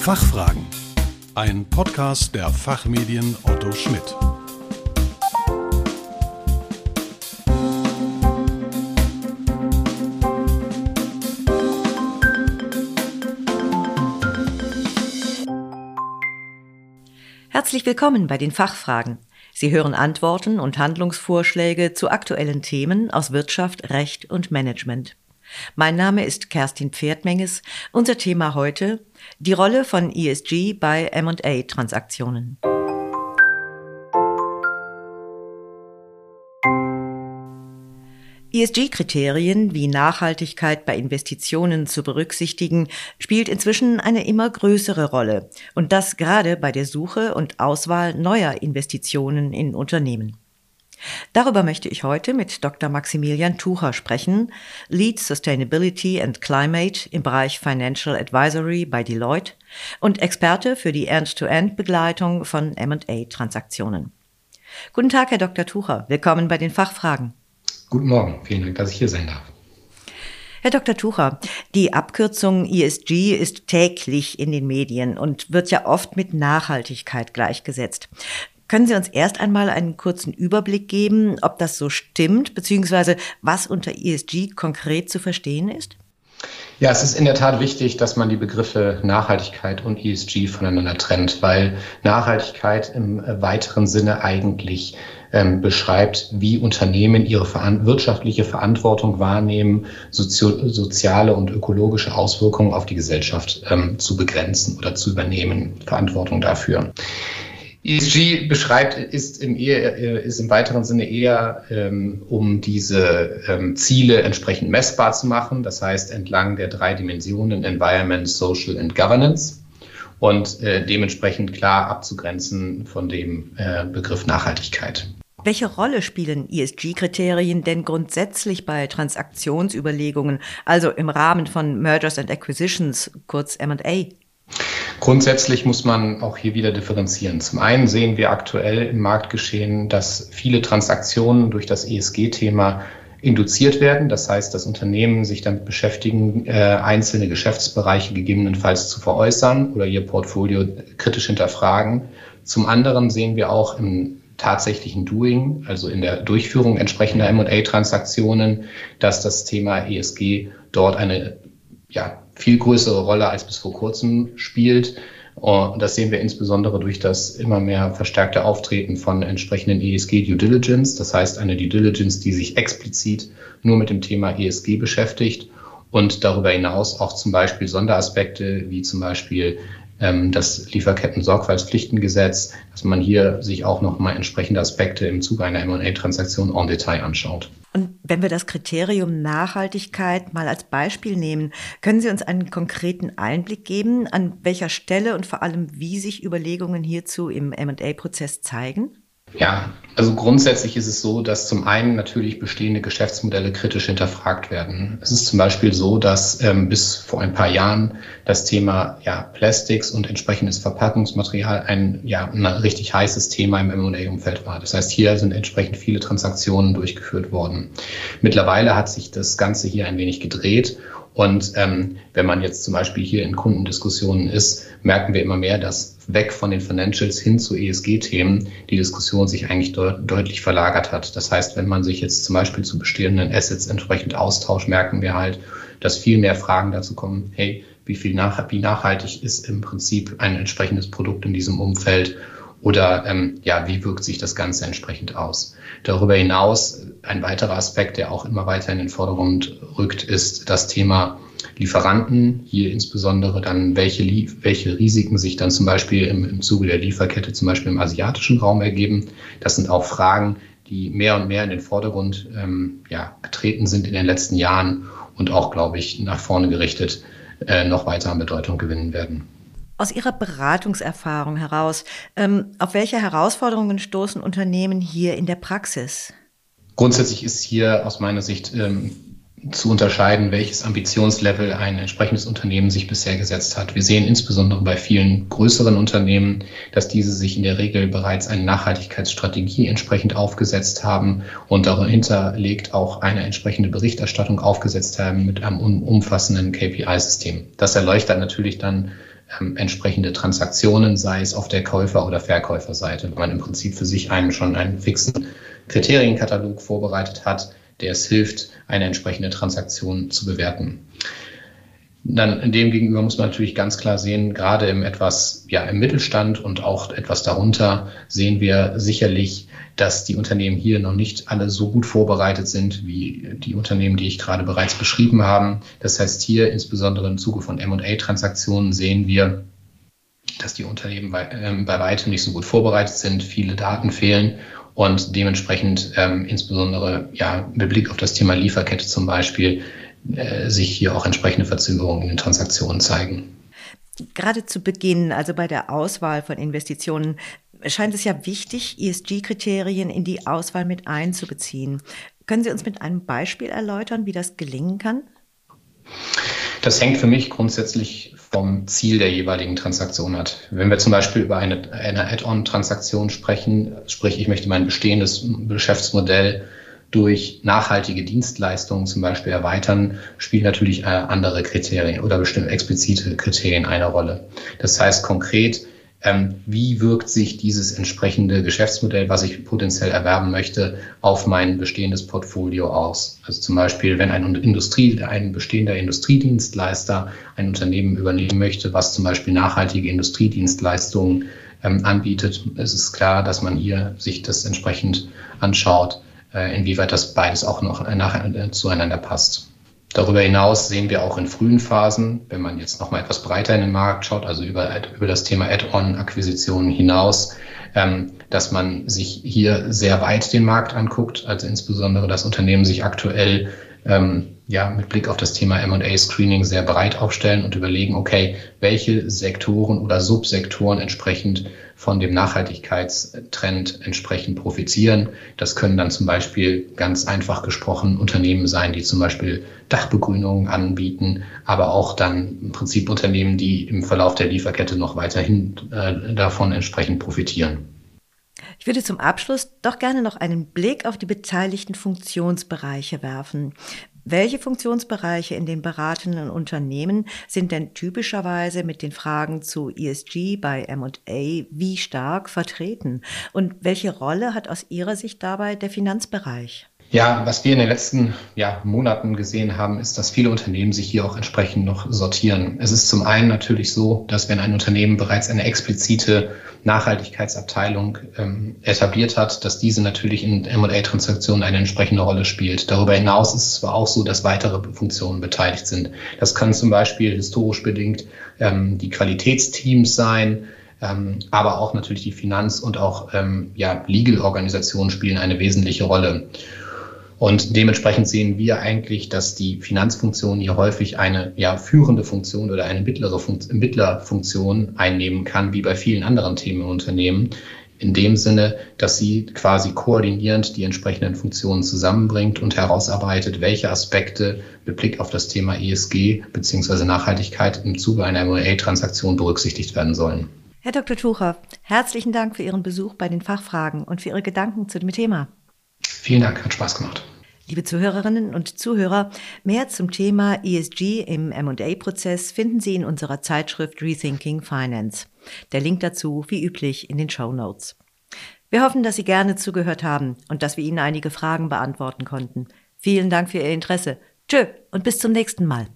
Fachfragen. Ein Podcast der Fachmedien Otto Schmidt. Herzlich willkommen bei den Fachfragen. Sie hören Antworten und Handlungsvorschläge zu aktuellen Themen aus Wirtschaft, Recht und Management. Mein Name ist Kerstin Pferdmenges. Unser Thema heute die Rolle von ESG bei M&A-Transaktionen. ESG-Kriterien wie Nachhaltigkeit bei Investitionen zu berücksichtigen, spielt inzwischen eine immer größere Rolle und das gerade bei der Suche und Auswahl neuer Investitionen in Unternehmen. Darüber möchte ich heute mit Dr. Maximilian Tucher sprechen, Lead Sustainability and Climate im Bereich Financial Advisory bei Deloitte und Experte für die End-to-End-Begleitung von M&A-Transaktionen. Guten Tag, Herr Dr. Tucher. Willkommen bei den Fachfragen. Guten Morgen. Vielen Dank, dass ich hier sein darf. Herr Dr. Tucher, die Abkürzung ESG ist täglich in den Medien und wird ja oft mit Nachhaltigkeit gleichgesetzt. Können Sie uns erst einmal einen kurzen Überblick geben, ob das so stimmt, beziehungsweise was unter ESG konkret zu verstehen ist? Ja, es ist in der Tat wichtig, dass man die Begriffe Nachhaltigkeit und ESG voneinander trennt, weil Nachhaltigkeit im weiteren Sinne eigentlich ähm, beschreibt, wie Unternehmen ihre veran wirtschaftliche Verantwortung wahrnehmen, sozio soziale und ökologische Auswirkungen auf die Gesellschaft ähm, zu begrenzen oder zu übernehmen, Verantwortung dafür. ESG beschreibt, ist im, eher, äh, ist im weiteren Sinne eher, ähm, um diese ähm, Ziele entsprechend messbar zu machen. Das heißt, entlang der drei Dimensionen Environment, Social and Governance und äh, dementsprechend klar abzugrenzen von dem äh, Begriff Nachhaltigkeit. Welche Rolle spielen ESG-Kriterien denn grundsätzlich bei Transaktionsüberlegungen, also im Rahmen von Mergers and Acquisitions, kurz M&A? Grundsätzlich muss man auch hier wieder differenzieren. Zum einen sehen wir aktuell im Marktgeschehen, dass viele Transaktionen durch das ESG-Thema induziert werden. Das heißt, dass Unternehmen sich damit beschäftigen, äh, einzelne Geschäftsbereiche gegebenenfalls zu veräußern oder ihr Portfolio kritisch hinterfragen. Zum anderen sehen wir auch im tatsächlichen Doing, also in der Durchführung entsprechender M&A-Transaktionen, dass das Thema ESG dort eine ja, viel größere Rolle als bis vor kurzem spielt. Und das sehen wir insbesondere durch das immer mehr verstärkte Auftreten von entsprechenden ESG Due Diligence. Das heißt, eine Due Diligence, die sich explizit nur mit dem Thema ESG beschäftigt und darüber hinaus auch zum Beispiel Sonderaspekte wie zum Beispiel das Lieferketten-Sorgfaltspflichtengesetz, dass man hier sich auch nochmal entsprechende Aspekte im Zuge einer M&A-Transaktion en Detail anschaut. Und wenn wir das Kriterium Nachhaltigkeit mal als Beispiel nehmen, können Sie uns einen konkreten Einblick geben, an welcher Stelle und vor allem wie sich Überlegungen hierzu im M&A-Prozess zeigen? Ja, also grundsätzlich ist es so, dass zum einen natürlich bestehende Geschäftsmodelle kritisch hinterfragt werden. Es ist zum Beispiel so, dass ähm, bis vor ein paar Jahren das Thema ja, Plastics und entsprechendes Verpackungsmaterial ein, ja, ein richtig heißes Thema im M&A-Umfeld war. Das heißt, hier sind entsprechend viele Transaktionen durchgeführt worden. Mittlerweile hat sich das Ganze hier ein wenig gedreht und ähm, wenn man jetzt zum Beispiel hier in Kundendiskussionen ist, merken wir immer mehr, dass weg von den Financials hin zu ESG-Themen die Diskussion sich eigentlich de deutlich verlagert hat. Das heißt, wenn man sich jetzt zum Beispiel zu bestehenden Assets entsprechend austauscht, merken wir halt, dass viel mehr Fragen dazu kommen, hey, wie viel nach, wie nachhaltig ist im Prinzip ein entsprechendes Produkt in diesem Umfeld oder ähm, ja, wie wirkt sich das Ganze entsprechend aus? Darüber hinaus ein weiterer Aspekt, der auch immer weiter in den Vordergrund rückt, ist das Thema Lieferanten. Hier insbesondere dann, welche, welche Risiken sich dann zum Beispiel im, im Zuge der Lieferkette zum Beispiel im asiatischen Raum ergeben. Das sind auch Fragen, die mehr und mehr in den Vordergrund ähm, ja, getreten sind in den letzten Jahren und auch, glaube ich, nach vorne gerichtet äh, noch weiter an Bedeutung gewinnen werden. Aus Ihrer Beratungserfahrung heraus, ähm, auf welche Herausforderungen stoßen Unternehmen hier in der Praxis? Grundsätzlich ist hier aus meiner Sicht ähm, zu unterscheiden, welches Ambitionslevel ein entsprechendes Unternehmen sich bisher gesetzt hat. Wir sehen insbesondere bei vielen größeren Unternehmen, dass diese sich in der Regel bereits eine Nachhaltigkeitsstrategie entsprechend aufgesetzt haben und dahinter legt auch eine entsprechende Berichterstattung aufgesetzt haben mit einem umfassenden KPI-System. Das erleuchtet natürlich dann ähm, entsprechende Transaktionen, sei es auf der Käufer- oder Verkäuferseite, wenn man im Prinzip für sich einen schon einen fixen Kriterienkatalog vorbereitet hat, der es hilft, eine entsprechende Transaktion zu bewerten. Dann dem gegenüber muss man natürlich ganz klar sehen, gerade im etwas, ja, im Mittelstand und auch etwas darunter sehen wir sicherlich, dass die Unternehmen hier noch nicht alle so gut vorbereitet sind wie die Unternehmen, die ich gerade bereits beschrieben habe. Das heißt, hier insbesondere im Zuge von M&A-Transaktionen sehen wir, dass die Unternehmen bei, äh, bei weitem nicht so gut vorbereitet sind, viele Daten fehlen und dementsprechend ähm, insbesondere ja mit Blick auf das Thema Lieferkette zum Beispiel äh, sich hier auch entsprechende Verzögerungen in den Transaktionen zeigen. Gerade zu Beginn, also bei der Auswahl von Investitionen, scheint es ja wichtig, ESG-Kriterien in die Auswahl mit einzubeziehen. Können Sie uns mit einem Beispiel erläutern, wie das gelingen kann? Das hängt für mich grundsätzlich vom Ziel der jeweiligen Transaktion ab. Wenn wir zum Beispiel über eine, eine Add-on-Transaktion sprechen, sprich ich möchte mein bestehendes Geschäftsmodell durch nachhaltige Dienstleistungen zum Beispiel erweitern, spielen natürlich äh, andere Kriterien oder bestimmte explizite Kriterien eine Rolle. Das heißt konkret, ähm, wie wirkt sich dieses entsprechende Geschäftsmodell, was ich potenziell erwerben möchte, auf mein bestehendes Portfolio aus. Also zum Beispiel, wenn ein Industrie, ein bestehender Industriedienstleister ein Unternehmen übernehmen möchte, was zum Beispiel nachhaltige Industriedienstleistungen ähm, anbietet, ist es klar, dass man hier sich das entsprechend anschaut, inwieweit das beides auch noch nachher äh, zueinander passt. Darüber hinaus sehen wir auch in frühen Phasen, wenn man jetzt noch mal etwas breiter in den Markt schaut, also über, über das Thema Add-on-Akquisitionen hinaus, ähm, dass man sich hier sehr weit den Markt anguckt, also insbesondere das Unternehmen sich aktuell ähm, ja, mit Blick auf das Thema M&A-Screening sehr breit aufstellen und überlegen, okay, welche Sektoren oder Subsektoren entsprechend von dem Nachhaltigkeitstrend entsprechend profitieren. Das können dann zum Beispiel ganz einfach gesprochen Unternehmen sein, die zum Beispiel Dachbegrünungen anbieten, aber auch dann im Prinzip Unternehmen, die im Verlauf der Lieferkette noch weiterhin äh, davon entsprechend profitieren. Ich würde zum Abschluss doch gerne noch einen Blick auf die beteiligten Funktionsbereiche werfen. Welche Funktionsbereiche in den beratenden Unternehmen sind denn typischerweise mit den Fragen zu ESG bei M&A wie stark vertreten? Und welche Rolle hat aus Ihrer Sicht dabei der Finanzbereich? Ja, was wir in den letzten ja, Monaten gesehen haben, ist, dass viele Unternehmen sich hier auch entsprechend noch sortieren. Es ist zum einen natürlich so, dass wenn ein Unternehmen bereits eine explizite Nachhaltigkeitsabteilung ähm, etabliert hat, dass diese natürlich in M&A-Transaktionen eine entsprechende Rolle spielt. Darüber hinaus ist es zwar auch so, dass weitere Funktionen beteiligt sind. Das können zum Beispiel historisch bedingt ähm, die Qualitätsteams sein, ähm, aber auch natürlich die Finanz- und auch ähm, ja, Legal-Organisationen spielen eine wesentliche Rolle. Und dementsprechend sehen wir eigentlich, dass die Finanzfunktion hier häufig eine ja, führende Funktion oder eine mittlere Funktion, Mittlerfunktion einnehmen kann, wie bei vielen anderen Themen im Unternehmen. In dem Sinne, dass sie quasi koordinierend die entsprechenden Funktionen zusammenbringt und herausarbeitet, welche Aspekte mit Blick auf das Thema ESG bzw. Nachhaltigkeit im Zuge einer M&A-Transaktion berücksichtigt werden sollen. Herr Dr. Tucher, herzlichen Dank für Ihren Besuch bei den Fachfragen und für Ihre Gedanken zu dem Thema. Vielen Dank, hat Spaß gemacht. Liebe Zuhörerinnen und Zuhörer, mehr zum Thema ESG im M&A-Prozess finden Sie in unserer Zeitschrift Rethinking Finance. Der Link dazu, wie üblich, in den Show Notes. Wir hoffen, dass Sie gerne zugehört haben und dass wir Ihnen einige Fragen beantworten konnten. Vielen Dank für Ihr Interesse. Tschö und bis zum nächsten Mal.